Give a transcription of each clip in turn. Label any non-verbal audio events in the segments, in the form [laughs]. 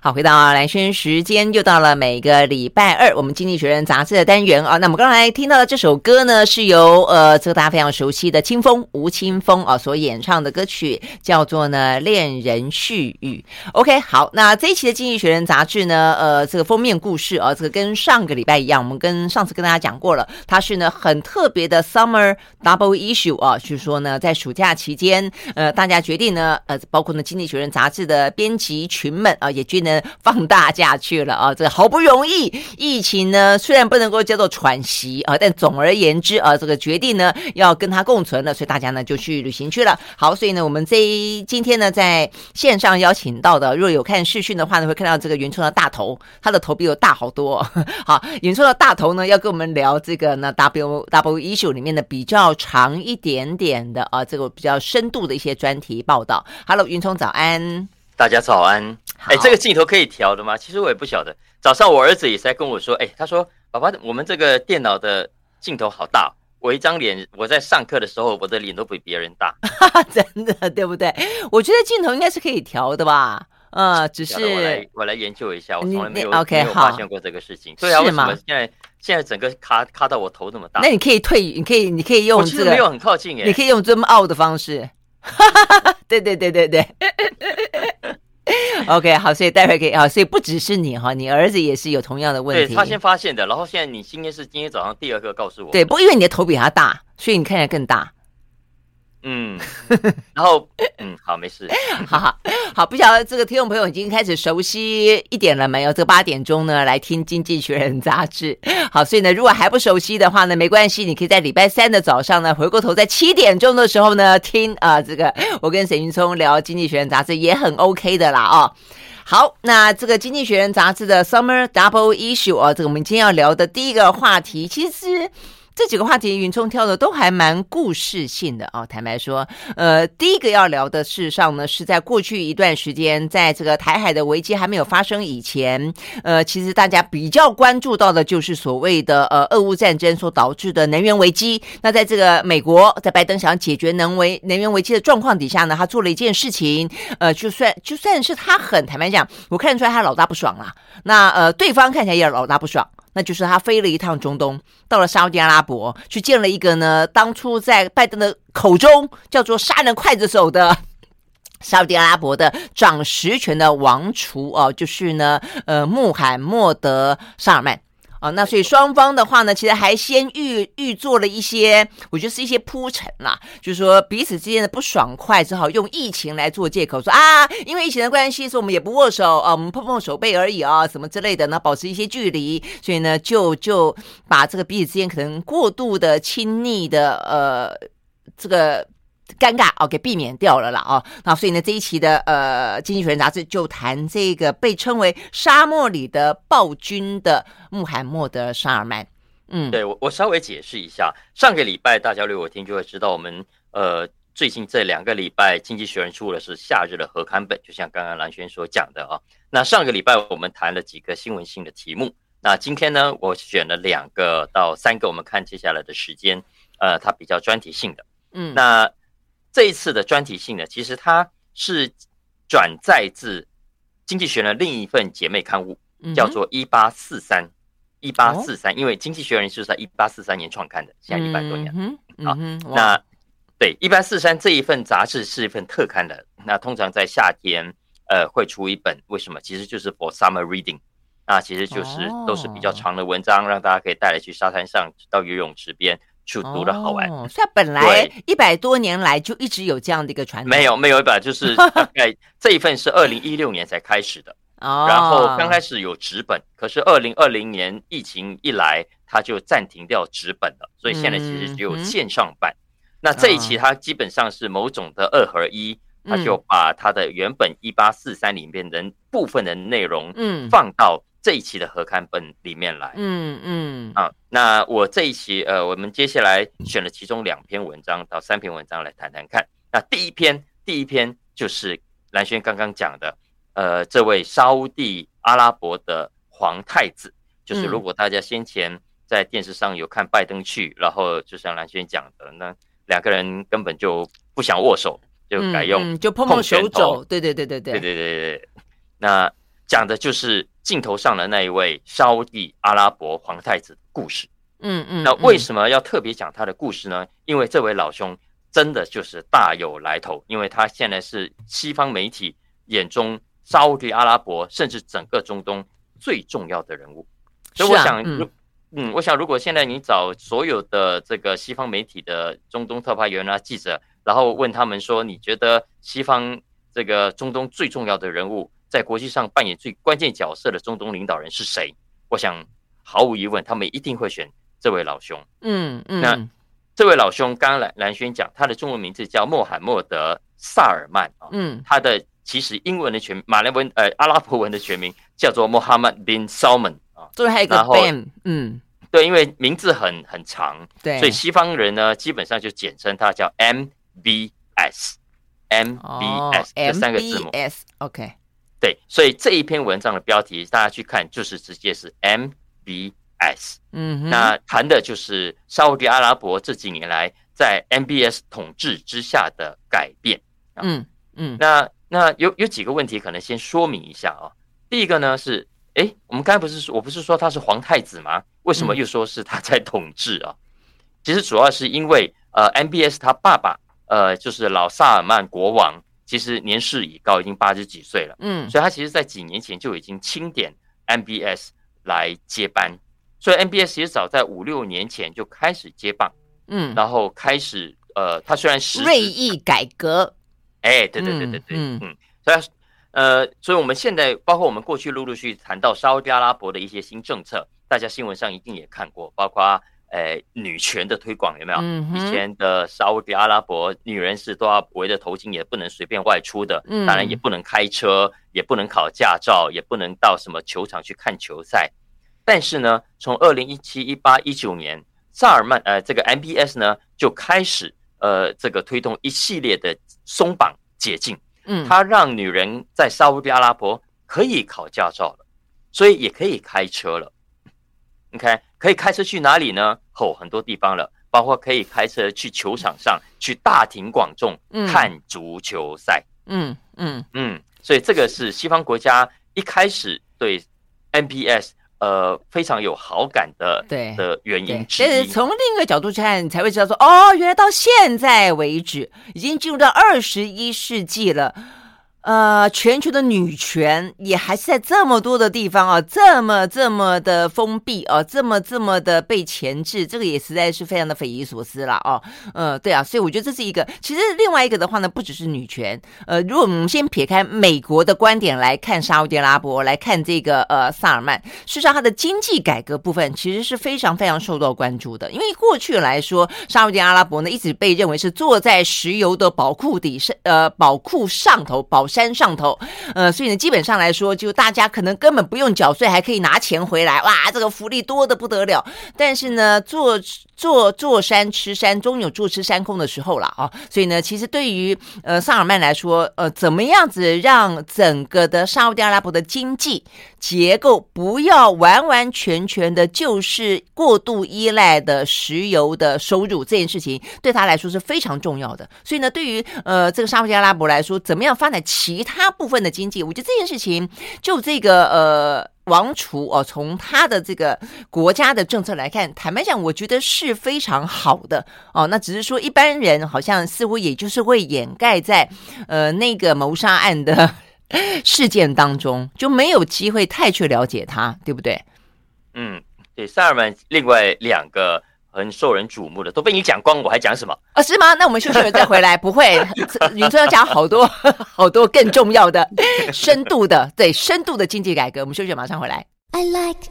好，回到兰萱时间，又到了每个礼拜二，我们《经济学人》杂志的单元啊。那我们刚才听到的这首歌呢，是由呃这个大家非常熟悉的清风吴青峰啊所演唱的歌曲，叫做呢《恋人絮语》。OK，好，那这一期的《经济学人》杂志呢，呃，这个封面故事啊，这个跟上个礼拜一样，我们跟上次跟大家讲过了，它是呢很特别的 Summer Double Issue 啊，就是说呢，在暑假期间，呃，大家决定呢，呃，包括呢《经济学人》杂志的编辑群们啊，也决定。放大假去了啊！这个好不容易，疫情呢虽然不能够叫做喘息啊，但总而言之啊，这个决定呢要跟它共存了，所以大家呢就去旅行去了。好，所以呢我们这一今天呢在线上邀请到的，如果有看视讯的话呢，会看到这个云聪的大头，他的头比我大好多。[laughs] 好，云聪的大头呢要跟我们聊这个呢 W W issue 里面的比较长一点点的啊，这个比较深度的一些专题报道。Hello，云聪早安。大家早安。哎，这个镜头可以调的吗？其实我也不晓得。早上我儿子也在跟我说，哎，他说：“爸爸，我们这个电脑的镜头好大，我一张脸，我在上课的时候，我的脸都比别人大。[laughs] ”真的对不对？我觉得镜头应该是可以调的吧？呃，只是我来我来研究一下，我从来没有 OK 没有发现过这个事情。对啊，为什么现在现在整个卡卡到我头这么大？那你可以退，你可以你可以用这个，没有很靠近哎，你可以用 zoom out 的方式。对对对对对。[laughs] OK，好，所以待会可以啊，所以不只是你哈，你儿子也是有同样的问题。对，他先发现的，然后现在你今天是今天早上第二个告诉我。对，不过因为你的头比他大，所以你看起来更大。嗯，[laughs] 然后嗯，好，没事，[laughs] 好好好，不晓得这个听众朋友已经开始熟悉一点了没有？这个八点钟呢，来听《经济学人》杂志。好，所以呢，如果还不熟悉的话呢，没关系，你可以在礼拜三的早上呢，回过头在七点钟的时候呢，听啊、呃，这个我跟沈云聪聊《经济学人》杂志也很 OK 的啦哦。好，那这个《经济学人》杂志的 Summer Double Issue 啊，这个我们今天要聊的第一个话题，其实。这几个话题，云聪挑的都还蛮故事性的、哦。坦白说，呃，第一个要聊的事实上呢，是在过去一段时间，在这个台海的危机还没有发生以前，呃，其实大家比较关注到的就是所谓的呃俄乌战争所导致的能源危机。那在这个美国，在拜登想解决能为能源危机的状况底下呢，他做了一件事情，呃，就算就算是他很坦白讲，我看出来他老大不爽啦。那呃，对方看起来也老大不爽。那就是他飞了一趟中东，到了沙乌地阿拉伯，去见了一个呢，当初在拜登的口中叫做“杀人刽子手”的 [laughs] 沙乌地阿拉伯的掌实权的王储哦，就是呢，呃，穆罕默德·萨尔曼。啊，那所以双方的话呢，其实还先预预做了一些，我觉得是一些铺陈啦，就是说彼此之间的不爽快，只好用疫情来做借口，说啊，因为疫情的关系，所以我们也不握手啊，我们碰碰手背而已啊，什么之类的呢，保持一些距离，所以呢，就就把这个彼此之间可能过度的亲昵的呃这个。尴尬哦，给避免掉了啦哦，那所以呢，这一期的呃《经济学人》杂志就谈这个被称为沙漠里的暴君的穆罕默德·沙尔曼。嗯，对我我稍微解释一下，上个礼拜大家如果听就会知道，我们呃最近这两个礼拜《经济学人》出的是夏日的合刊本，就像刚刚蓝轩所讲的啊。那上个礼拜我们谈了几个新闻性的题目，那今天呢，我选了两个到三个，我们看接下来的时间，呃，它比较专题性的。嗯，那。这一次的专题性呢，其实它是转载自《经济学人》另一份姐妹刊物，叫做《一八四三》。一八四三，因为《经济学人》是在一八四三年创刊的，现在一百多年。好，那对一八四三这一份杂志是一份特刊的，那通常在夏天呃会出一本，为什么？其实就是 for summer reading，那其实就是都是比较长的文章，让大家可以带来去沙滩上，到游泳池边。就读的好玩，哦，所以本来一百多年来就一直有这样的一个传统。没有，没有一本，就是 [laughs] 大概这一份是二零一六年才开始的。哦，然后刚开始有纸本，可是二零二零年疫情一来，它就暂停掉纸本了，所以现在其实只有线上版。嗯、那这一期它基本上是某种的二合一，它就把它的原本一八四三里面的部分的内容，嗯，放到。这一期的合刊本里面来，嗯嗯。啊，那我这一期呃，我们接下来选了其中两篇文章到三篇文章来谈谈看。那第一篇，第一篇就是蓝轩刚刚讲的，呃，这位沙乌地阿拉伯的皇太子，就是如果大家先前在电视上有看拜登去，然后就像蓝轩讲的，那两个人根本就不想握手，就改用就碰碰手肘，对对对对。对对对对对，那。讲的就是镜头上的那一位沙乌地阿拉伯皇太子的故事。嗯嗯，那为什么要特别讲他的故事呢？因为这位老兄真的就是大有来头，因为他现在是西方媒体眼中沙乌地阿拉伯甚至整个中东最重要的人物。所以我想，嗯，嗯，我想如果现在你找所有的这个西方媒体的中东特派员啊记者，然后问他们说，你觉得西方这个中东最重要的人物，在国际上扮演最关键角色的中东领导人是谁？我想毫无疑问，他们一定会选。这位老兄，嗯嗯，那这位老兄，刚刚蓝蓝轩讲，他的中文名字叫穆罕默德·萨尔曼啊，嗯，他的其实英文的全马来文呃阿拉伯文的全名叫做 Mohammed bin Salman 啊，最后还有一个 Ben，嗯，对，因为名字很很长，对，所以西方人呢基本上就简称他叫 MBS，MBS 这三个字母，OK，对，所以这一篇文章的标题大家去看就是直接是 MB。S，嗯，那谈的就是沙乌地阿拉伯这几年来在 MBS 统治之下的改变。嗯嗯，那那有有几个问题可能先说明一下啊。第一个呢是，哎，我们刚才不是说我不是说他是皇太子吗？为什么又说是他在统治啊？其实主要是因为呃，MBS 他爸爸呃就是老萨尔曼国王，其实年事已高，已经八十几岁了。嗯，所以他其实在几年前就已经清点 MBS 来接班。所以 MBS 其实早在五六年前就开始接棒，嗯，然后开始呃，他虽然是锐意改革，哎，对对对对对，嗯。嗯，所以呃，所以我们现在包括我们过去陆陆续续谈到沙乌地阿拉伯的一些新政策，大家新闻上一定也看过，包括呃女权的推广有没有？嗯，以前的沙乌地阿拉伯女人是都要围着头巾，也不能随便外出的，嗯，当然也不能开车，也不能考驾照，也不能到什么球场去看球赛。但是呢，从二零一七、一八、一九年，萨尔曼呃，这个 MBS 呢就开始呃，这个推动一系列的松绑解禁，嗯，他让女人在沙乌地阿拉伯可以考驾照了，所以也可以开车了。你看，可以开车去哪里呢？哦，很多地方了，包括可以开车去球场上，去大庭广众看足球赛。嗯嗯嗯，所以这个是西方国家一开始对 N B S。呃，非常有好感的对的原因，但是从另一个角度去看，你才会知道说，哦，原来到现在为止，已经进入到二十一世纪了。呃，全球的女权也还是在这么多的地方啊，这么这么的封闭啊，这么这么的被钳制，这个也实在是非常的匪夷所思了啊。呃，对啊，所以我觉得这是一个，其实另外一个的话呢，不只是女权。呃，如果我们先撇开美国的观点来看沙乌地阿拉伯，来看这个呃萨尔曼，事实上他的经济改革部分其实是非常非常受到关注的，因为过去来说，沙乌地阿拉伯呢一直被认为是坐在石油的宝库底上，呃，宝库上头，宝山山上头，呃，所以呢，基本上来说，就大家可能根本不用缴税，还可以拿钱回来，哇，这个福利多的不得了。但是呢，坐坐坐山吃山，终有坐吃山空的时候了啊。所以呢，其实对于呃萨尔曼来说，呃，怎么样子让整个的沙乌地阿拉伯的经济结构不要完完全全的就是过度依赖的石油的收入，这件事情对他来说是非常重要的。所以呢，对于呃这个沙乌地阿拉伯来说，怎么样发展其他部分的经济，我觉得这件事情就这个呃王储哦，从他的这个国家的政策来看，坦白讲，我觉得是非常好的哦。那只是说一般人好像似乎也就是会掩盖在呃那个谋杀案的 [laughs] 事件当中，就没有机会太去了解他，对不对？嗯，对。萨尔曼另外两个。很受人瞩目的都被你讲光，我还讲什么？啊、哦，是吗？那我们休息了再回来。不会，云春要讲好多好多更重要的、深度的，对，深度的经济改革。我们休息，马上回来。I like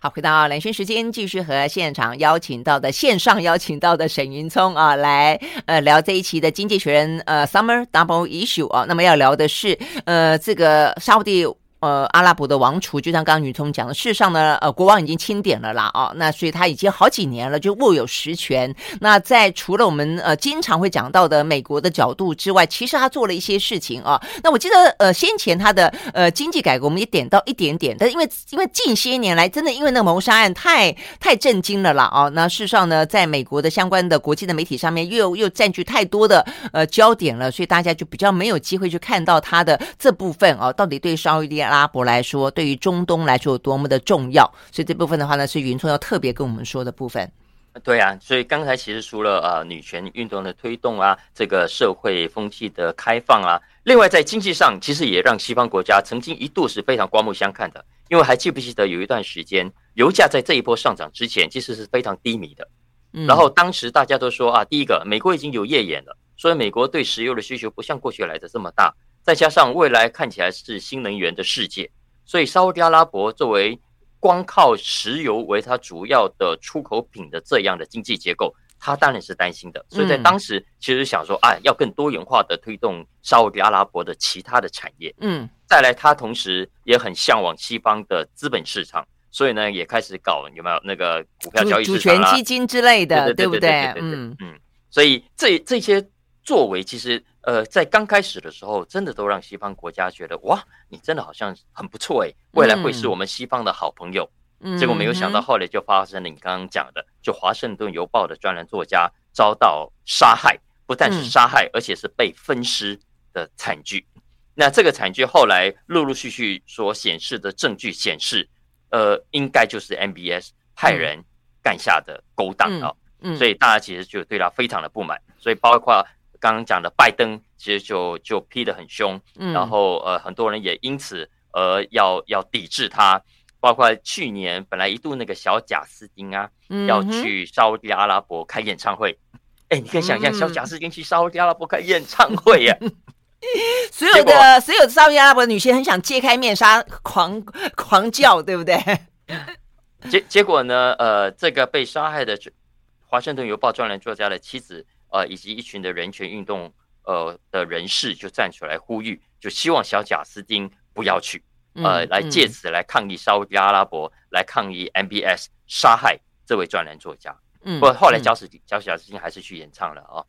好，回到蓝轩时间，继续和现场邀请到的线上邀请到的沈云聪啊，来呃聊这一期的《经济学人》呃 Summer Double Issue 啊。那么要聊的是呃这个沙乌地呃阿拉伯的王储，就像刚刚女聪讲的，事实上呢，呃，国王已经钦点了啦，哦，那所以他已经好几年了，就握有实权。那在除了我们呃经常会讲到的美国的角度之外，其实他做了一些事情啊。那我记得呃先前他的呃经济改革，我们也点到一点点，但因为因为近些年来真的因为那个谋杀案太太震惊了啦，哦，那事实上呢，在美国的相关的国际的媒体上面又又占据太多的呃焦点了，所以大家就比较没有机会去看到他的这部分啊，到底对沙乌地阿拉伯来说，对于中东来说有多么的重要。所以这部分的话呢，是云聪要特别跟我们说的部分。对啊，所以刚才其实除了呃女权运动的推动啊，这个社会风气的开放啊，另外在经济上，其实也让西方国家曾经一度是非常刮目相看的。因为还记不记得有一段时间，油价在这一波上涨之前，其实是非常低迷的。然后当时大家都说啊，第一个，美国已经有页岩了，所以美国对石油的需求不像过去来的这么大。再加上未来看起来是新能源的世界，所以沙乌地阿拉伯作为光靠石油为它主要的出口品的这样的经济结构，他当然是担心的。所以在当时其实想说，哎，要更多元化的推动沙乌地阿拉伯的其他的产业。嗯，再来，他同时也很向往西方的资本市场，所以呢，也开始搞有没有那个股票交易主权基金之类的，对不对？嗯嗯。所以这这些作为，其实呃，在刚开始的时候，真的都让西方国家觉得哇，你真的好像很不错诶，未来会是我们西方的好朋友。结果没有想到，后来就发生了你刚刚讲的，就《华盛顿邮报》的专栏作家遭到杀害，不但是杀害，而且是被分尸的惨剧。那这个惨剧后来陆陆续续所显示的证据显示，呃，应该就是 MBS 派人干下的勾当啊。所以大家其实就对他非常的不满。所以包括刚刚讲的拜登，其实就就批得很凶。然后呃，很多人也因此而要要抵制他。包括去年本来一度那个小贾斯汀啊，要去沙乌地阿拉伯开演唱会，哎，你可以想象小贾斯汀去沙乌地阿拉伯开演唱会 [laughs] 呀，所有的所有的沙乌地阿拉伯女性很想揭开面纱，狂狂叫，对不对？结结果呢，呃，这个被杀害的华盛顿邮报专栏作家的妻子，呃，以及一群的人权运动呃的人士就站出来呼吁，就希望小贾斯汀不要去。呃，来借此来抗议沙乌地阿拉伯，来抗议 MBS 杀害这位专栏作家。嗯，不过后来贾斯贾贾斯汀还是去演唱了啊。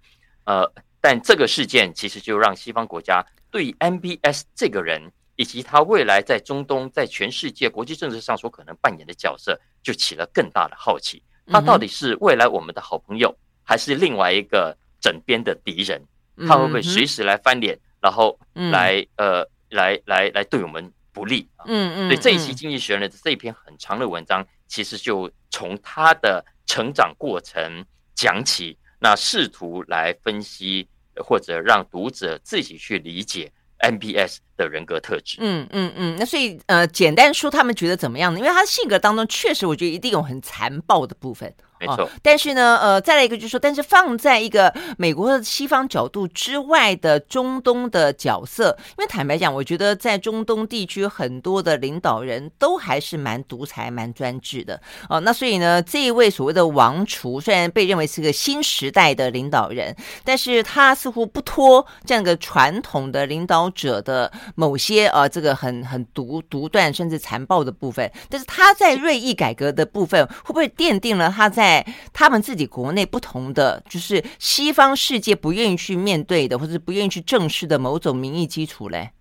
呃，但这个事件其实就让西方国家对 MBS 这个人以及他未来在中东、在全世界国际政治上所可能扮演的角色，就起了更大的好奇。他到底是未来我们的好朋友，还是另外一个枕边的敌人？他会不会随时来翻脸，然后来呃来来来对我们？不利啊，嗯嗯，所以这一期《经济学人》的这一篇很长的文章，其实就从他的成长过程讲起，那试图来分析或者让读者自己去理解 MBS 的人格特质。嗯嗯嗯，那所以呃，简单说，他们觉得怎么样呢？因为他性格当中确实，我觉得一定有很残暴的部分。没错、哦，但是呢，呃，再来一个就是说，但是放在一个美国的西方角度之外的中东的角色，因为坦白讲，我觉得在中东地区很多的领导人都还是蛮独裁、蛮专制的哦。那所以呢，这一位所谓的王储，虽然被认为是个新时代的领导人，但是他似乎不脱这样一个传统的领导者的某些呃这个很很独独断甚至残暴的部分。但是他在锐意改革的部分，会不会奠定了他在在他们自己国内不同的，就是西方世界不愿意去面对的，或者不愿意去正视的某种民意基础嘞。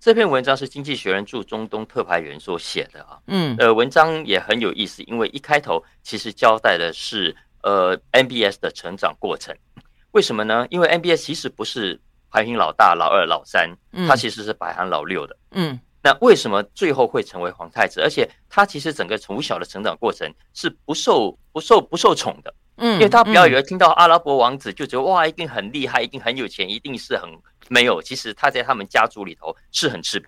这篇文章是《经济学人》驻中东特派员所写的啊，嗯，呃，文章也很有意思，因为一开头其实交代的是呃 MBS 的成长过程。为什么呢？因为 MBS 其实不是排行老大、老二、老三，他其实是排行老六的，嗯。那为什么最后会成为皇太子？而且他其实整个从小的成长过程是不受不受不受宠的，嗯，因为他不要以为听到阿拉伯王子就觉得哇，一定很厉害，一定很有钱，一定是很没有。其实他在他们家族里头是很吃，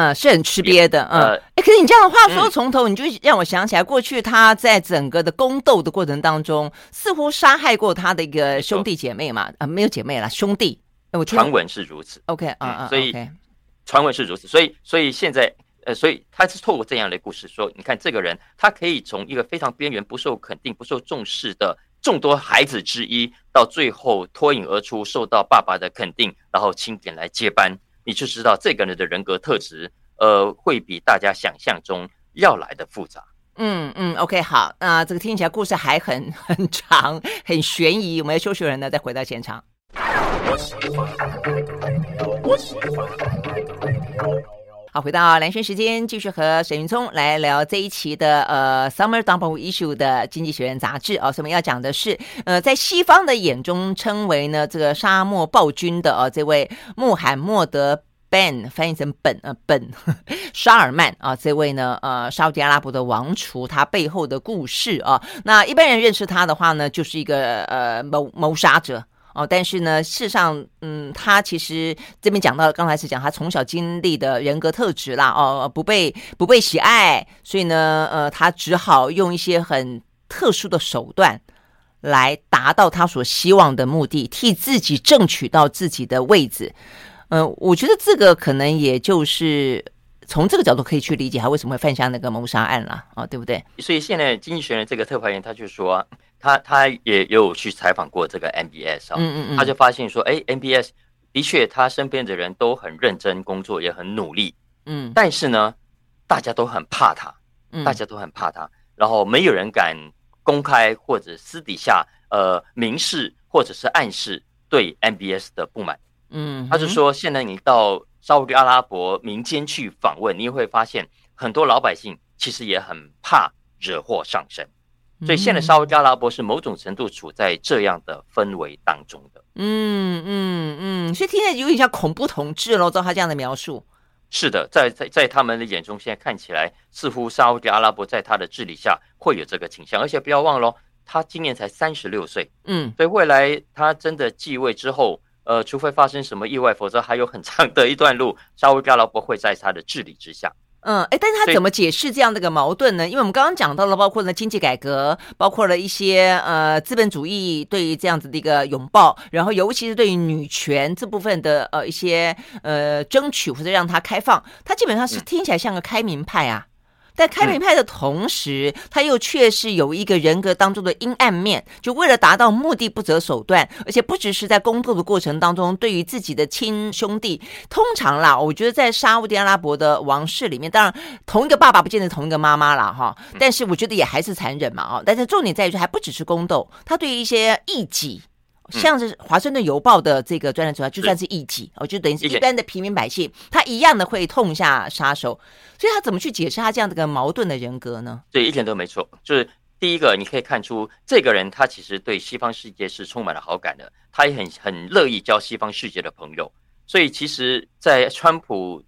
嗯，是很吃瘪的，嗯。哎，可是你这样的话说从头，你就让我想起来，过去他在整个的宫斗的过程当中，似乎杀害过他的一个兄弟姐妹嘛？啊，没有姐妹啦，兄弟。我传闻是如此。OK，啊啊，所以。传闻是如此，所以，所以现在，呃，所以他是透过这样的故事说，你看这个人，他可以从一个非常边缘、不受肯定、不受重视的众多孩子之一，到最后脱颖而出，受到爸爸的肯定，然后钦点来接班，你就知道这个人的人格特质，呃，会比大家想象中要来的复杂。嗯嗯，OK，好，那这个听起来故事还很 [laughs] 很长，很悬疑。我们要休息人呢，再回到现场。好，回到蓝轩时间，继续和沈云聪来聊这一期的呃 Summer Dump Issue 的《经济学人》杂志啊。所以我们要讲的是，呃，在西方的眼中称为呢这个沙漠暴君的啊这位穆罕默德 Ben 翻译成本呃本 [laughs] 沙尔曼啊这位呢呃沙乌地阿拉伯的王储，他背后的故事啊。那一般人认识他的话呢，就是一个呃谋谋杀者。哦，但是呢，事实上，嗯，他其实这边讲到，刚才是讲他从小经历的人格特质啦，哦，不被不被喜爱，所以呢，呃，他只好用一些很特殊的手段来达到他所希望的目的，替自己争取到自己的位置。嗯、我觉得这个可能也就是从这个角度可以去理解他为什么会犯下那个谋杀案了，啊、对不对？所以现在经济学人这个特派员他就说。他他也有去采访过这个 MBS 啊、哦，嗯嗯嗯，他就发现说，哎，MBS 的确他身边的人都很认真工作，也很努力，嗯，但是呢，大家都很怕他，嗯，大家都很怕他，然后没有人敢公开或者私底下呃明示或者是暗示对 MBS 的不满，嗯，他就说，现在你到沙乌地阿拉伯民间去访问，你也会发现很多老百姓其实也很怕惹祸上身。所以现在沙乌地阿拉伯是某种程度处在这样的氛围当中的。嗯嗯嗯，所以听起来有点像恐怖统治喽，照他这样的描述。是的，在在在他们的眼中，现在看起来似乎沙乌地阿拉伯在他的治理下会有这个倾向，而且不要忘了，他今年才三十六岁。嗯，所以未来他真的继位之后，呃，除非发生什么意外，否则还有很长的一段路，沙乌地阿拉伯会在他的治理之下。嗯，哎，但是他怎么解释这样的一个矛盾呢？因为我们刚刚讲到了，包括了经济改革，包括了一些呃资本主义对于这样子的一个拥抱，然后尤其是对于女权这部分的呃一些呃争取或者让它开放，他基本上是听起来像个开明派啊。在开明派的同时，他又确实有一个人格当中的阴暗面，就为了达到目的不择手段，而且不只是在工作的过程当中，对于自己的亲兄弟，通常啦，我觉得在沙乌地阿拉伯的王室里面，当然同一个爸爸不见得同一个妈妈啦哈，但是我觉得也还是残忍嘛啊，但是重点在于说，还不只是宫斗，他对于一些异己。像是《华盛顿邮报》的这个专栏作家就算是异己，哦，就等于是一般的平民百姓，他一样的会痛下杀手。所以他怎么去解释他这样的个矛盾的人格呢？对，一点都没错。就是第一个，你可以看出这个人他其实对西方世界是充满了好感的，他也很很乐意交西方世界的朋友。所以其实，在川普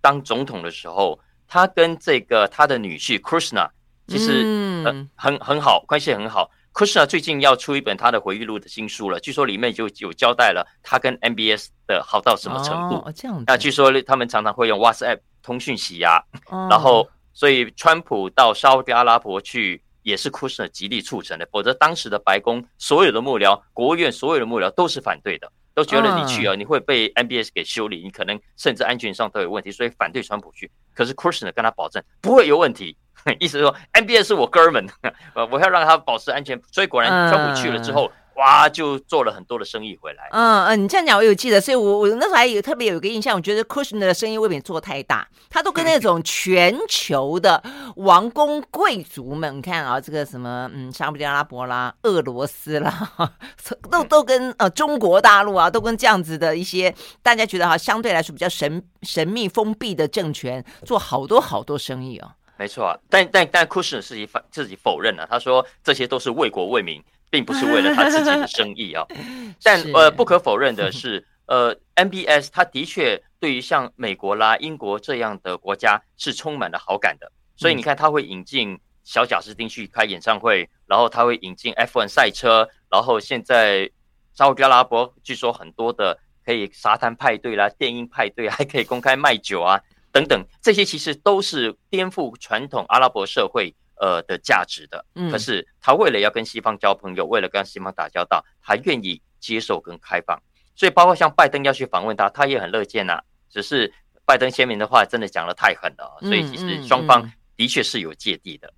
当总统的时候，他跟这个他的女婿 Kushner 其实嗯很很好，关系很好。Kushner 最近要出一本他的回忆录的新书了，据说里面就有交代了他跟 MBS 的好到什么程度。哦，这样。那据说他们常常会用 WhatsApp 通讯息呀，哦，然后所以川普到沙乌地阿拉伯去也是 Kushner 极力促成的，否则当时的白宫所有的幕僚、国务院所有的幕僚都是反对的，都觉得你去啊，你会被 MBS 给修理，你可能甚至安全上都有问题，所以反对川普去。可是 Kushner 跟他保证不会有问题。[laughs] 意思是说 NBA 是我哥们，[laughs] 呃，我要让他保持安全，所以果然川普去了之后，哇，就做了很多的生意回来。嗯嗯，你这样讲我有记得，所以我我那时候还有特别有一个印象，我觉得 Kushner 的生意未免做太大，他都跟那种全球的王公贵族们，你看啊，这个什么，嗯，沙乌地阿拉伯啦、俄罗斯啦，[laughs] 都都跟呃中国大陆啊，都跟这样子的一些大家觉得哈相对来说比较神神秘封闭的政权做好多好多生意哦。没错啊，但但但库什纳自己反自己否认了，啊，他说这些都是为国为民，并不是为了他自己的生意啊。[laughs] 但呃，不可否认的是，呃，MBS 他的确对于像美国啦、英国这样的国家是充满了好感的，所以你看他会引进小贾斯汀去开演唱会，然后他会引进 F1 赛车，然后现在沙乌地阿拉伯据说很多的可以沙滩派对啦、电音派对，还可以公开卖酒啊。等等，这些其实都是颠覆传统阿拉伯社会呃的价值的。可是他为了要跟西方交朋友，为了跟西方打交道，他愿意接受跟开放。所以包括像拜登要去访问他，他也很乐见呐、啊。只是拜登先明的话真的讲的太狠了，所以其实双方的确是有芥蒂的。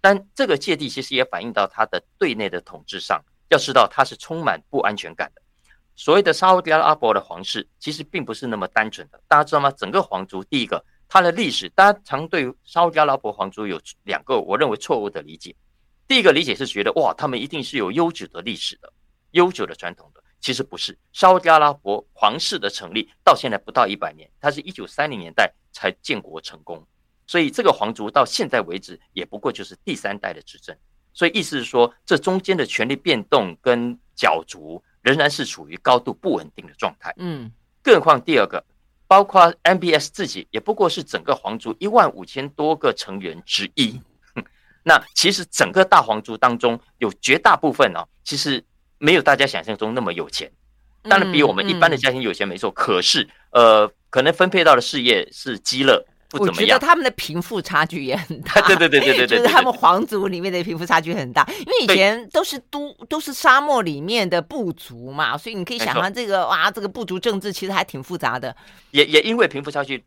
但这个芥蒂其实也反映到他的对内的统治上。要知道他是充满不安全感的。所谓的沙乌地阿拉伯的皇室，其实并不是那么单纯的。大家知道吗？整个皇族，第一个，它的历史，大家常对沙乌地阿拉伯皇族有两个我认为错误的理解。第一个理解是觉得哇，他们一定是有悠久的历史的、悠久的传统的，其实不是。沙乌地阿拉伯皇室的成立到现在不到一百年，它是一九三零年代才建国成功，所以这个皇族到现在为止也不过就是第三代的执政。所以意思是说，这中间的权力变动跟角逐仍然是处于高度不稳定的状态。嗯，更何况第二个，包括 MBS 自己也不过是整个皇族一万五千多个成员之一。那其实整个大皇族当中，有绝大部分哦，其实没有大家想象中那么有钱。当然比我们一般的家庭有钱没错，可是呃，可能分配到的事业是鸡肋，不怎么样。我觉得他们的贫富差距也很大。对对对对对对，就是他们皇族里面的贫富差距很大，因为以前都是都都是沙漠里面的部族嘛，所以你可以想象这个哇，这个部族政治其实还挺复杂的。也也因为贫富差距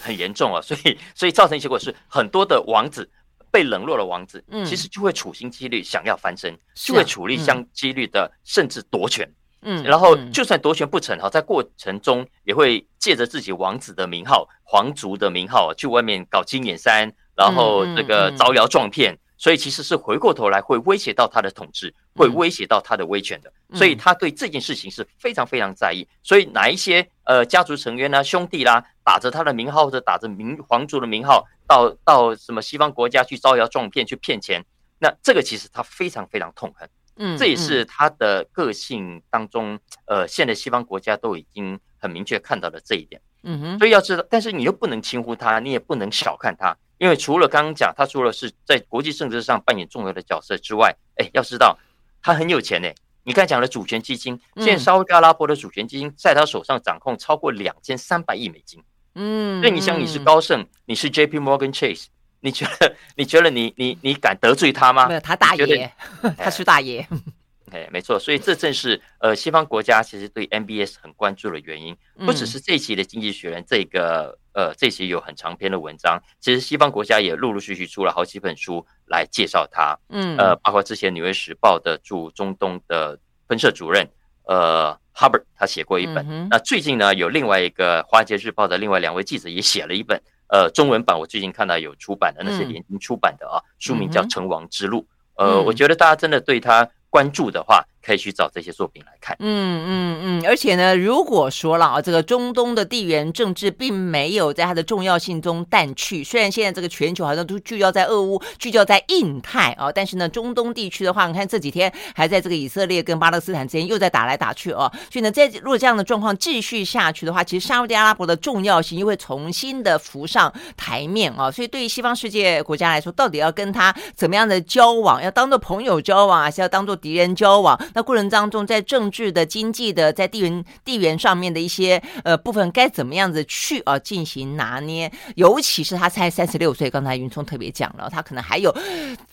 很严重啊，所以所以造成结果是很多的王子。被冷落的王子，其实就会处心积虑想要翻身，嗯、就会处心积虑的甚至夺权。嗯，然后就算夺权不成哈，在过程中也会借着自己王子的名号、皇族的名号去外面搞金眼山，然后这个招摇撞骗。所以其实是回过头来会威胁到他的统治，会威胁到他的威权的。所以他对这件事情是非常非常在意。所以哪一些呃家族成员呢、兄弟啦，打着他的名号或者打着名皇族的名号，到到什么西方国家去招摇撞骗、去骗钱，那这个其实他非常非常痛恨。嗯，这也是他的个性当中，呃，现在西方国家都已经很明确看到了这一点。嗯哼，所以要知道，但是你又不能轻忽他，你也不能小看他。因为除了刚刚讲，他除了是在国际政治上扮演重要的角色之外，哎，要知道他很有钱呢。你刚才讲的主权基金，现在沙乌地阿拉伯的主权基金在他手上掌控超过两千三百亿美金。嗯，所以你想，你是高盛，你是 J.P. Morgan Chase，你觉得你觉得 [laughs] 你你你敢得罪他吗？没有，他大爷，[laughs] 他是大爷。[laughs] 哎，没错，所以这正是呃西方国家其实对 MBS 很关注的原因，不只是这一期的《经济学人》这个呃这期有很长篇的文章，其实西方国家也陆陆续续出了好几本书来介绍它，嗯，呃，包括之前《纽约时报》的驻中东的分社主任呃 Hubbard 他写过一本，嗯、那最近呢有另外一个《华尔街日报》的另外两位记者也写了一本，呃，中文版我最近看到有出版的，那是联经出版的啊，书名叫《成王之路》，呃，我觉得大家真的对他。关注的话，可以去找这些作品来看。嗯嗯嗯，而且呢，如果说了啊，这个中东的地缘政治并没有在它的重要性中淡去。虽然现在这个全球好像都聚焦在俄乌，聚焦在印太啊，但是呢，中东地区的话，你看这几天还在这个以色列跟巴勒斯坦之间又在打来打去哦。所以呢，在如果这样的状况继续下去的话，其实沙乌地阿拉伯的重要性又会重新的浮上台面啊。所以对于西方世界国家来说，到底要跟他怎么样的交往？要当做朋友交往，还是要当做敌人交往？那过程当中，在政治的、经济的，在地缘地缘上面的一些呃部分，该怎么样子去啊进行拿捏？尤其是他才三十六岁，刚才云聪特别讲了，他可能还有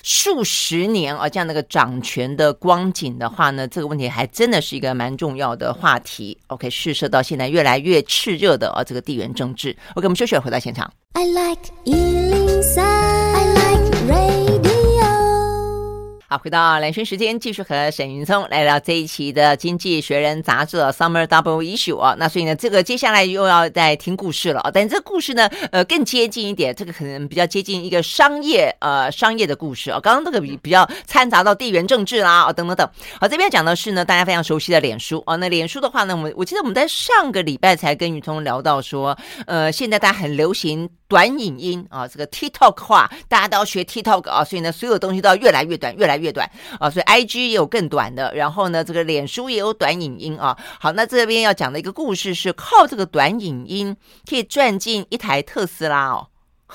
数十年啊这样的一个掌权的光景的话呢，这个问题还真的是一个蛮重要的话题。OK，试射到现在越来越炽热的啊这个地缘政治。OK，我们休息回到现场。I like 好，回到蓝轩时间，继续和沈云聪来聊这一期的《经济学人》杂志 Summer Double Issue 啊。那所以呢，这个接下来又要再听故事了啊。但这个故事呢，呃，更接近一点，这个可能比较接近一个商业呃商业的故事啊。刚刚这个比比较掺杂到地缘政治啦，啊，等等等。好，这边讲的是呢，大家非常熟悉的脸书啊。那脸书的话呢，我们我记得我们在上个礼拜才跟云聪聊到说，呃，现在大家很流行。短影音啊，这个 TikTok 化，大家都要学 TikTok 啊，所以呢，所有东西都要越来越短，越来越短啊，所以 IG 也有更短的，然后呢，这个脸书也有短影音啊。好，那这边要讲的一个故事是靠这个短影音可以赚进一台特斯拉哦。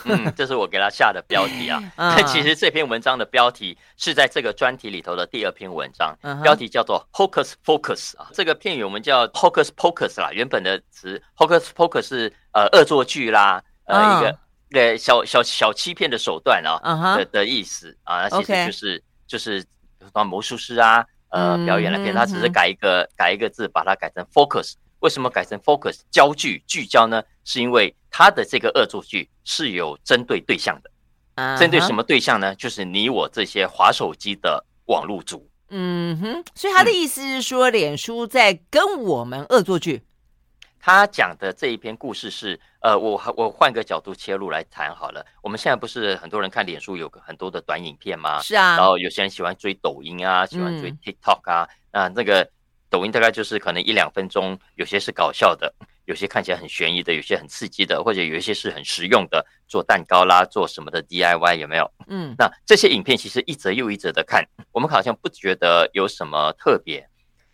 嗯，这是我给他下的标题啊。[laughs] 但其实这篇文章的标题是在这个专题里头的第二篇文章，标题叫做 Hocus Focus 啊。这个片语我们叫 Hocus Pocus 啦，原本的词 Hocus Pocus 是呃恶作剧啦。呃，一个对小小小欺骗的手段啊，的的意思啊，那其实就是就是当魔术师啊，呃，表演了片，他只是改一个改一个字，把它改成 focus。为什么改成 focus？焦距聚焦呢？是因为他的这个恶作剧是有针对对象的，针对什么对象呢？就是你我这些滑手机的网络族。嗯哼，所以他的意思是说，脸书在跟我们恶作剧。他讲的这一篇故事是，呃，我我换个角度切入来谈好了。我们现在不是很多人看脸书有很多的短影片吗？是啊。然后有些人喜欢追抖音啊，喜欢追 TikTok 啊。那、嗯、那个抖音大概就是可能一两分钟，有些是搞笑的，有些看起来很悬疑的，有些很刺激的，或者有一些是很实用的，做蛋糕啦，做什么的 DIY 有没有？嗯。那这些影片其实一则又一则的看，我们好像不觉得有什么特别，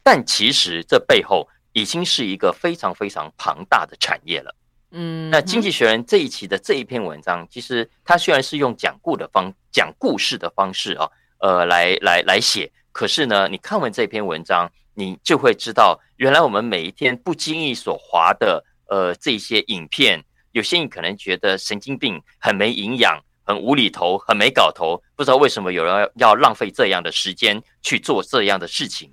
但其实这背后。已经是一个非常非常庞大的产业了。嗯，那《经济学人》这一期的这一篇文章，其实它虽然是用讲故的方讲故事的方式啊，呃，来来来写，可是呢，你看完这篇文章，你就会知道，原来我们每一天不经意所划的呃这些影片，有些你可能觉得神经病，很没营养，很无厘头，很没搞头，不知道为什么有人要浪费这样的时间去做这样的事情，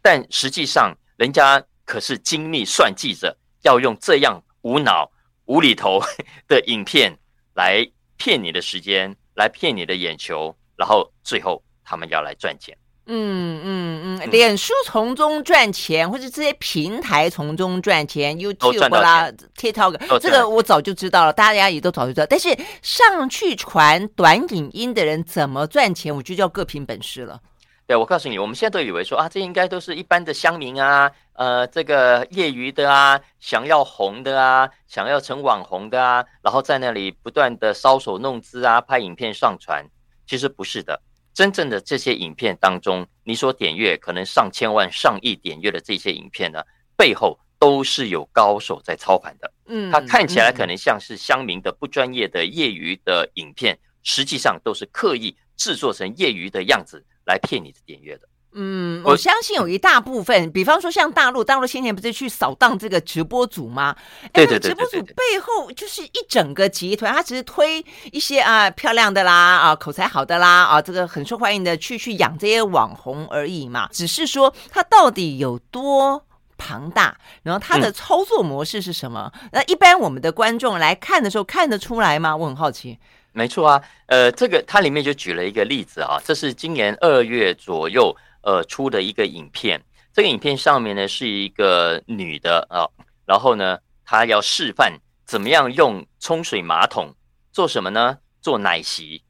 但实际上人家。可是精密算计着要用这样无脑、无厘头 [laughs] 的影片来骗你的时间，来骗你的眼球，然后最后他们要来赚钱。嗯嗯嗯，脸书从中赚钱，或者这些平台从中赚钱，YouTube 啦、TikTok，这个我早就知道了，大家也都早就知道。但是上去传短影音的人怎么赚钱，我就叫各凭本事了。对，我告诉你，我们现在都以为说啊，这应该都是一般的乡民啊，呃，这个业余的啊，想要红的啊，想要成网红的啊，然后在那里不断的搔首弄姿啊，拍影片上传。其实不是的，真正的这些影片当中，你所点阅可能上千万、上亿点阅的这些影片呢，背后都是有高手在操盘的。嗯，它看起来可能像是乡民的不专业的业余的影片，实际上都是刻意制作成业余的样子。来骗你的点阅的，嗯，我相信有一大部分，比方说像大陆，大陆先前不是去扫荡这个直播主吗？对对对，直播主背后就是一整个集团，他只是推一些啊漂亮的啦，啊口才好的啦，啊这个很受欢迎的去去养这些网红而已嘛。只是说他到底有多庞大，然后他的操作模式是什么？那、嗯、一般我们的观众来看的时候看得出来吗？我很好奇。没错啊，呃，这个它里面就举了一个例子啊，这是今年二月左右呃出的一个影片。这个影片上面呢是一个女的啊，然后呢她要示范怎么样用冲水马桶做什么呢？做奶昔。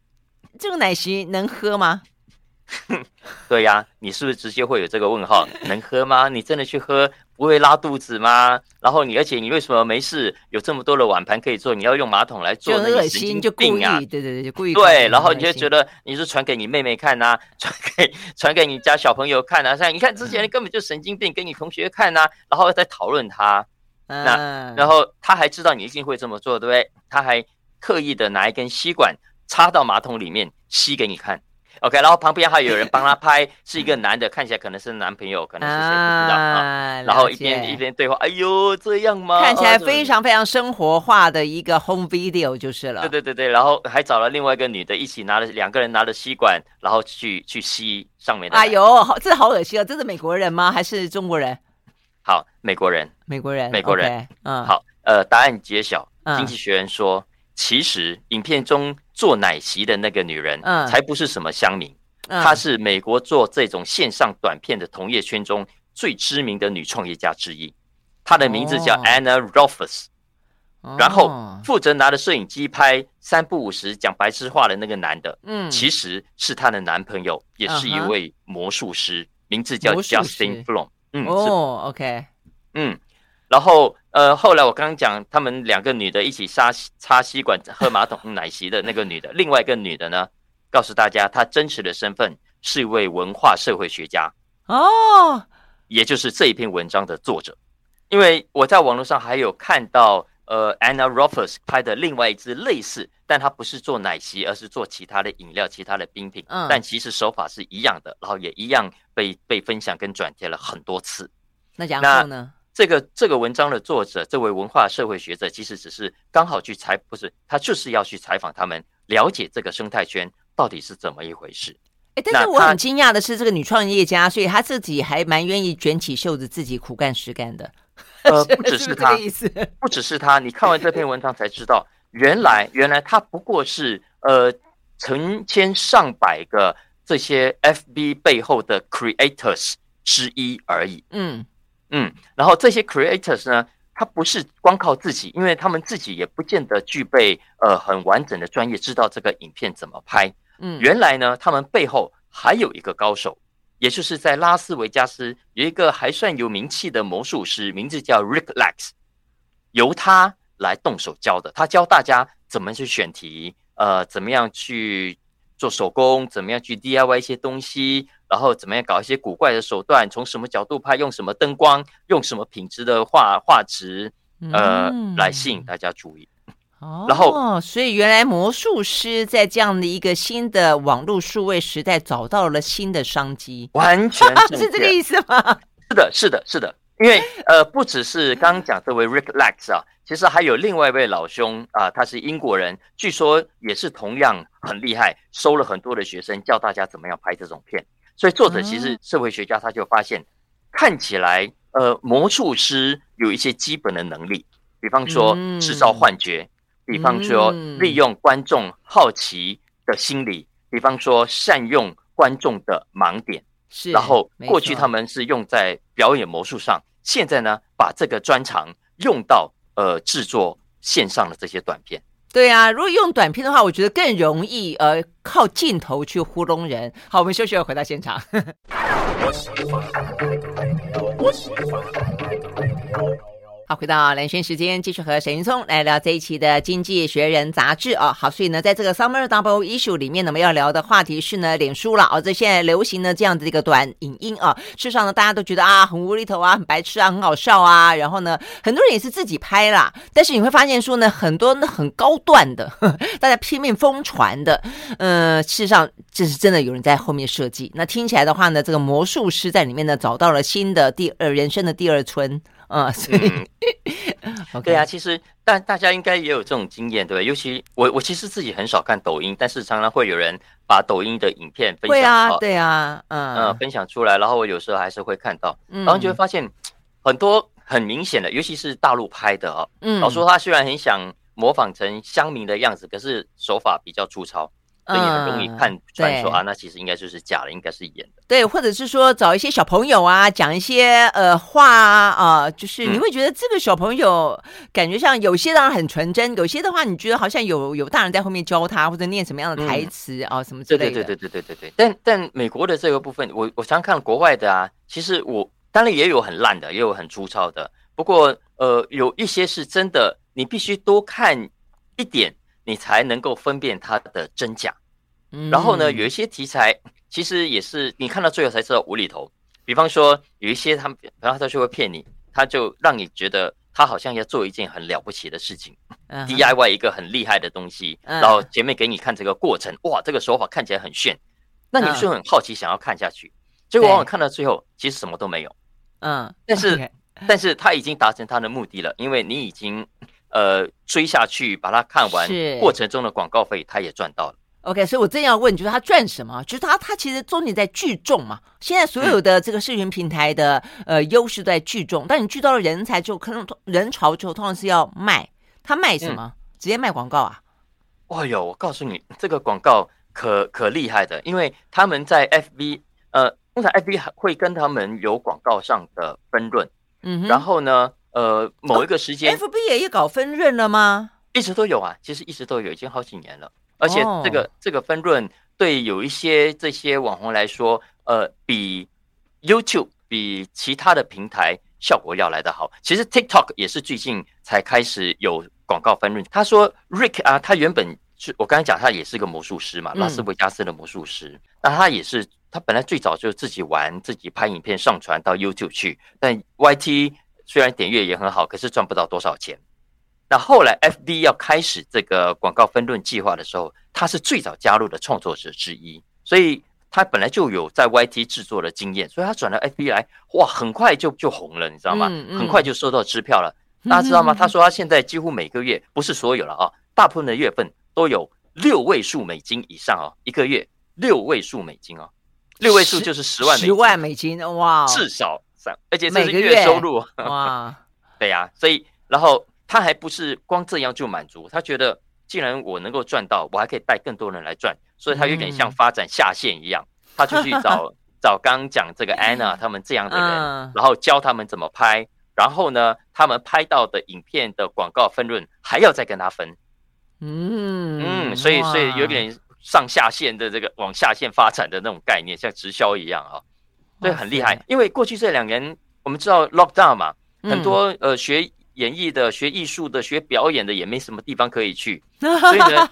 这个奶昔能喝吗？[laughs] 对呀，你是不是直接会有这个问号？能喝吗？你真的去喝不会拉肚子吗？然后你，而且你为什么没事有这么多的碗盘可以做？你要用马桶来做，那个神经病啊！对对对，就故意对，然后你就觉得你是传给你妹妹看呐、啊，[laughs] 传给传给你家小朋友看啊，像你看之前根本就神经病，给你同学看呐、啊，然后再讨论他，那然后他还知道你一定会这么做，对不对？他还刻意的拿一根吸管插到马桶里面吸给你看。OK，然后旁边还有人帮他拍，是一个男的，看起来可能是男朋友，可能是谁不知道啊。然后一边一边对话，哎呦，这样吗？看起来非常非常生活化的一个 home video 就是了。对对对对，然后还找了另外一个女的，一起拿了两个人拿着吸管，然后去去吸上面的。哎呦，好，这好恶心啊！这是美国人吗？还是中国人？好，美国人，美国人，美国人。嗯，好，呃，答案揭晓。经济学人说。嗯其实，影片中做奶昔的那个女人，嗯，才不是什么乡民，嗯，她是美国做这种线上短片的同业圈中最知名的女创业家之一。她的名字叫 Anna Rolfes，哦，然后负责拿着摄影机拍三不五时讲白痴话的那个男的，嗯，其实是她的男朋友，也是一位魔术师，嗯，名字叫 Justin Flom。嗯，哦，OK，嗯。然后，呃，后来我刚刚讲，他们两个女的一起插插吸管 [laughs] 喝马桶奶昔的那个女的，另外一个女的呢，告诉大家她真实的身份是一位文化社会学家哦，也就是这一篇文章的作者。因为我在网络上还有看到，呃，Anna r o f f e r s 拍的另外一支类似，但她不是做奶昔，而是做其他的饮料、其他的冰品，嗯，但其实手法是一样的，然后也一样被被分享跟转贴了很多次。那然后呢？这个这个文章的作者，这位文化社会学者，其实只是刚好去采，不是他就是要去采访他们，了解这个生态圈到底是怎么一回事。哎，但是我很惊讶的是，这个女创业家，所以她自己还蛮愿意卷起袖子自己苦干实干的。呃，[laughs] 不只是她，不只是她，你看完这篇文章才知道，原来原来她不过是呃成千上百个这些 FB 背后的 creators 之一而已。嗯。嗯，然后这些 creators 呢，他不是光靠自己，因为他们自己也不见得具备呃很完整的专业，知道这个影片怎么拍。嗯，原来呢，他们背后还有一个高手，也就是在拉斯维加斯有一个还算有名气的魔术师，名字叫 Rick Lax，由他来动手教的。他教大家怎么去选题，呃，怎么样去做手工，怎么样去 DIY 一些东西。然后怎么样搞一些古怪的手段？从什么角度拍？用什么灯光？用什么品质的画画质？呃，嗯、来吸引大家注意。哦，然后，所以原来魔术师在这样的一个新的网络数位时代找到了新的商机，完全 [laughs] 是这个意思吗？是的，是的，是的。因为呃，不只是刚刚讲这位 Rick Lax 啊，其实还有另外一位老兄啊，他是英国人，据说也是同样很厉害，收了很多的学生教大家怎么样拍这种片。所以作者其实社会学家，他就发现，看起来呃魔术师有一些基本的能力，比方说制造幻觉，比方说利用观众好奇的心理，比方说善用观众的盲点。是，然后过去他们是用在表演魔术上，现在呢把这个专长用到呃制作线上的这些短片。对啊，如果用短片的话，我觉得更容易呃靠镜头去糊弄人。好，我们休息了，回到现场。[laughs] 好，回到兰萱时间，继续和沈云聪来聊这一期的《经济学人》杂志啊。好，所以呢，在这个 Summer Double Issue 里面呢，我们要聊的话题是呢，脸书了啊。这现在流行的这样的一个短影音啊，事实上呢，大家都觉得啊，很无厘头啊，很白痴啊，很好笑啊。然后呢，很多人也是自己拍啦。但是你会发现说呢，很多那很高段的呵，[laughs] 大家拼命疯传的，呃，事实上这是真的有人在后面设计。那听起来的话呢，这个魔术师在里面呢，找到了新的第二人生的第二春。啊，所以，对啊，其实大大家应该也有这种经验，对不对？尤其我我其实自己很少看抖音，但是常常会有人把抖音的影片分享，对啊，对啊，嗯。嗯，分享出来，然后我有时候还是会看到，然后就会发现很多很明显的，尤其是大陆拍的啊，嗯，老说他虽然很想模仿成乡民的样子，可是手法比较粗糙。所以很容易看出来说啊，那其实应该就是假的，应该是演的。对，或者是说找一些小朋友啊，讲一些呃话啊，啊，就是你会觉得这个小朋友感觉像有些当然很纯真，有些的话你觉得好像有有大人在后面教他或者念什么样的台词啊什么之类的。对对对对对对对。但但美国的这个部分，我我常看国外的啊，其实我当然也有很烂的，也有很粗糙的。不过呃，有一些是真的，你必须多看一点。你才能够分辨它的真假，然后呢，有一些题材其实也是你看到最后才知道无厘头。比方说，有一些他们，然后他就会骗你，他就让你觉得他好像要做一件很了不起的事情，DIY 一个很厉害的东西，然后前面给你看这个过程，哇，这个手法看起来很炫，那你就很好奇想要看下去，结果往往看到最后其实什么都没有，嗯，但是但是他已经达成他的目的了，因为你已经。呃，追下去把它看完，过程中的广告费他也赚到了。OK，所以我正要问，就是他赚什么？就是他他其实重点在聚众嘛。现在所有的这个视频平台的、嗯、呃优势在聚众，但你聚到了人才之后可能人潮之后，通常是要卖。他卖什么？嗯、直接卖广告啊？哎呦，我告诉你，这个广告可可厉害的，因为他们在 FB 呃，通常 FB 会跟他们有广告上的分润。嗯，然后呢？呃，某一个时间、哦、，FB 也搞分润了吗？一直都有啊，其实一直都有，已经好几年了。而且这个、哦、这个分润对有一些这些网红来说，呃，比 YouTube 比其他的平台效果要来得好。其实 TikTok 也是最近才开始有广告分润。他说 Rick 啊，他原本是我刚才讲，他也是个魔术师嘛，拉斯维加斯的魔术师。嗯、那他也是，他本来最早就自己玩，自己拍影片上传到 YouTube 去，但 YT。虽然点阅也很好，可是赚不到多少钱。那后来 FB 要开始这个广告分润计划的时候，他是最早加入的创作者之一，所以他本来就有在 YT 制作的经验，所以他转到 FB 来，哇，很快就就红了，你知道吗？嗯嗯、很快就收到支票了。大家知道吗？他说他现在几乎每个月，不是所有了啊，大部分的月份都有六位数美金以上啊，一个月六位数美金啊，六位数就是十万美金，十万美金，哇，至少。而且这是月收入。[laughs] [laughs] 哇，对呀、啊，所以然后他还不是光这样就满足，他觉得既然我能够赚到，我还可以带更多人来赚，所以他有点像发展下线一样，嗯、他就去找 [laughs] 找刚刚讲这个 Anna 他们这样的人，然后教他们怎么拍，然后呢，他们拍到的影片的广告分润还要再跟他分。嗯嗯，所以所以有点上下线的这个往下线发展的那种概念，像直销一样啊，所以很厉害。因为过去这两年，我们知道 lockdown 嘛，很多呃学演艺的、学艺术的、学表演的也没什么地方可以去，[laughs] 所以呢，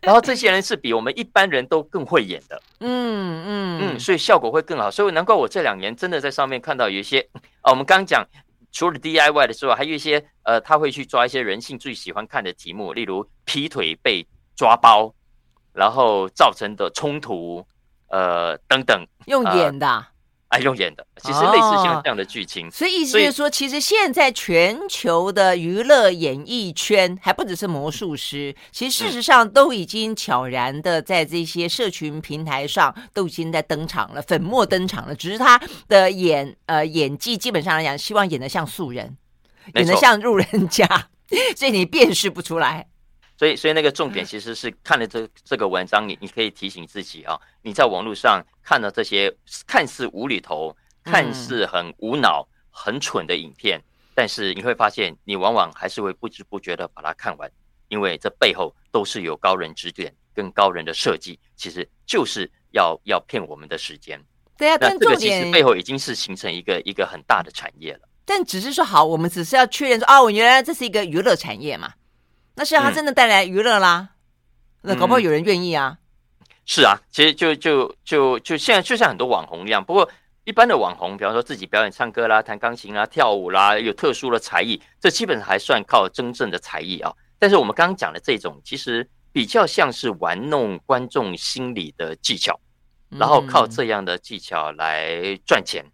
然后这些人是比我们一般人都更会演的，嗯嗯嗯，所以效果会更好。所以难怪我这两年真的在上面看到有一些啊，我们刚刚讲。除了 DIY 的时候，还有一些呃，他会去抓一些人性最喜欢看的题目，例如劈腿被抓包，然后造成的冲突，呃等等，用演的。呃爱用演的，其实类似像这样的剧情，哦、所以意思就是说，其实现在全球的娱乐演艺圈还不只是魔术师，其实事实上都已经悄然的在这些社群平台上都已经在登场了，粉墨登场了。只是他的演呃演技，基本上来讲，希望演的像素人，演的像路人甲，[laughs] 所以你辨识不出来。所以，所以那个重点其实是看了这这个文章，你你可以提醒自己啊，你在网络上看到这些看似无厘头、看似很无脑、很蠢的影片，但是你会发现，你往往还是会不知不觉的把它看完，因为这背后都是有高人指点跟高人的设计，其实就是要要骗我们的时间。对啊，但这个其实背后已经是形成一个一个很大的产业了。但只是说好，我们只是要确认说，哦，原来这是一个娱乐产业嘛。那是他真的带来娱乐啦，嗯、那搞不好有人愿意啊。是啊，其实就就就就现在就像很多网红一样，不过一般的网红，比方说自己表演唱歌啦、弹钢琴啦、跳舞啦，有特殊的才艺，这基本上还算靠真正的才艺啊。但是我们刚刚讲的这种，其实比较像是玩弄观众心理的技巧，然后靠这样的技巧来赚钱。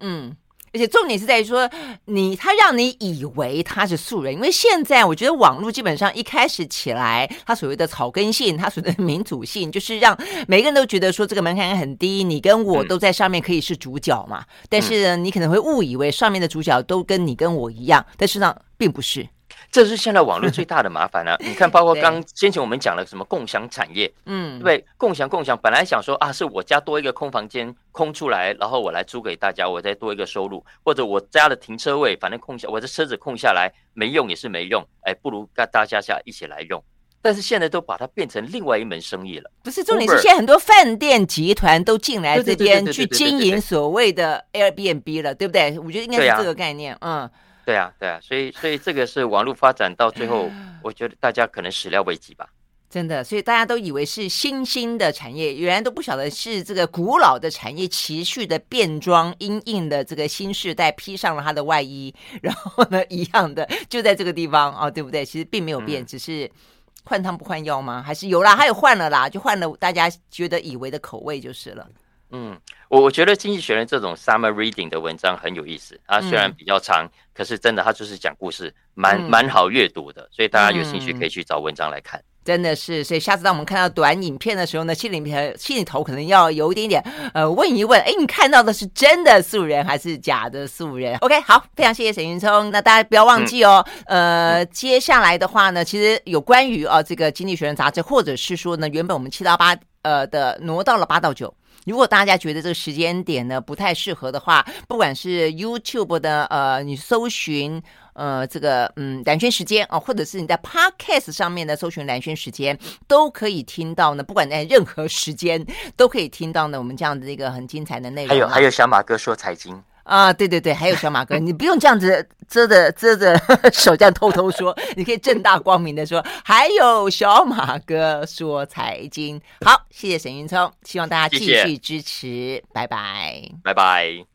嗯。嗯而且重点是在于说，你他让你以为他是素人，因为现在我觉得网络基本上一开始起来，他所谓的草根性，他所谓的民主性，就是让每个人都觉得说这个门槛很低，你跟我都在上面可以是主角嘛。但是呢，你可能会误以为上面的主角都跟你跟我一样，但实际上并不是。这是现在网络最大的麻烦了、啊。[laughs] 你看，包括刚先前我们讲了什么共享产业，嗯，对对？共享共享，本来想说啊，是我家多一个空房间空出来，然后我来租给大家，我再多一个收入，或者我家的停车位反正空下，我的车子空下来没用也是没用，哎，不如跟大家下一起来用。但是现在都把它变成另外一门生意了。不是重点是现在很多饭店集团都进来这边去经营所谓的 Airbnb 了，对不对？我觉得应该是这个概念，嗯。对啊，对啊，所以所以这个是网络发展到最后，我觉得大家可能始料未及吧。真的，所以大家都以为是新兴的产业，原来都不晓得是这个古老的产业持续的变装，因应的这个新时代披上了它的外衣，然后呢，一样的就在这个地方啊、哦，对不对？其实并没有变，嗯、只是换汤不换药吗？还是有啦，还有换了啦，就换了大家觉得以为的口味就是了。嗯，我我觉得《经济学人》这种 summer reading 的文章很有意思。它虽然比较长，嗯、可是真的，它就是讲故事，蛮蛮好阅读的。所以大家有兴趣可以去找文章来看。真的是，所以下次当我们看到短影片的时候呢，心里面心里头可能要有一点点呃问一问：哎，你看到的是真的素人还是假的素人？OK，好，非常谢谢沈云聪。那大家不要忘记哦，嗯、呃，接下来的话呢，其实有关于啊、呃、这个《经济学人》杂志，或者是说呢，原本我们七到八呃的挪到了八到九。如果大家觉得这个时间点呢不太适合的话，不管是 YouTube 的呃，你搜寻呃这个嗯蓝轩时间啊、或者是你在 Podcast 上面的搜寻蓝轩时间，都可以听到呢。不管在任何时间都可以听到呢，我们这样的一个很精彩的内容。还有还有小马哥说财经。啊，对对对，还有小马哥，你不用这样子遮着遮着 [laughs] 手这样偷偷说，你可以正大光明的说，还有小马哥说财经。好，谢谢沈云聪，希望大家继续支持，谢谢拜拜，拜拜。